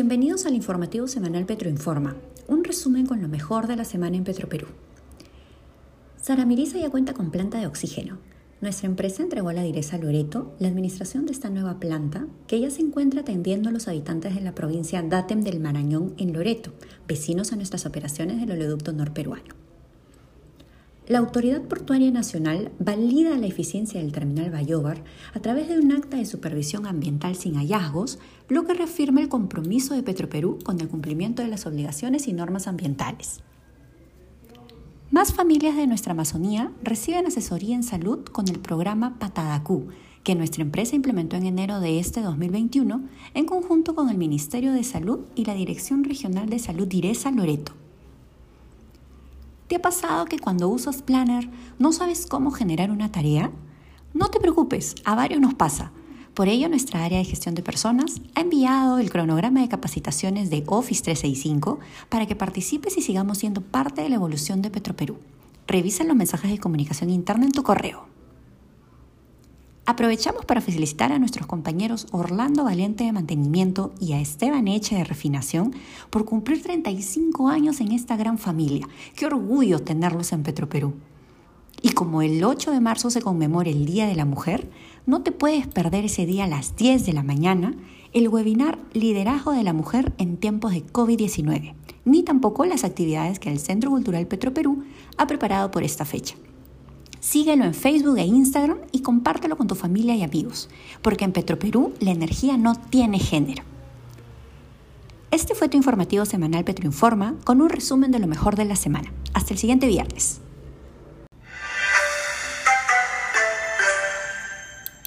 Bienvenidos al informativo semanal Petroinforma, un resumen con lo mejor de la semana en Petroperú. Sara Mirisa ya cuenta con planta de oxígeno. Nuestra empresa entregó a la direza Loreto la administración de esta nueva planta que ya se encuentra atendiendo a los habitantes de la provincia Datem del Marañón en Loreto, vecinos a nuestras operaciones del oleoducto norperuano. La Autoridad Portuaria Nacional valida la eficiencia del terminal Bayobar a través de un acta de supervisión ambiental sin hallazgos, lo que reafirma el compromiso de Petroperú con el cumplimiento de las obligaciones y normas ambientales. Más familias de nuestra Amazonía reciben asesoría en salud con el programa Patadacú, que nuestra empresa implementó en enero de este 2021 en conjunto con el Ministerio de Salud y la Dirección Regional de Salud Direza Loreto. ¿Te ha pasado que cuando usas Planner no sabes cómo generar una tarea? No te preocupes, a varios nos pasa. Por ello, nuestra área de gestión de personas ha enviado el cronograma de capacitaciones de Office 365 para que participes y sigamos siendo parte de la evolución de Petroperú. Revisa los mensajes de comunicación interna en tu correo. Aprovechamos para felicitar a nuestros compañeros Orlando Valiente de Mantenimiento y a Esteban Eche de Refinación por cumplir 35 años en esta gran familia. Qué orgullo tenerlos en Petroperú. Y como el 8 de marzo se conmemora el Día de la Mujer, no te puedes perder ese día a las 10 de la mañana el webinar Liderazgo de la Mujer en tiempos de COVID-19, ni tampoco las actividades que el Centro Cultural Petroperú ha preparado por esta fecha. Síguelo en Facebook e Instagram y compártelo con tu familia y amigos, porque en Petroperú la energía no tiene género. Este fue tu informativo semanal Petroinforma con un resumen de lo mejor de la semana. Hasta el siguiente viernes.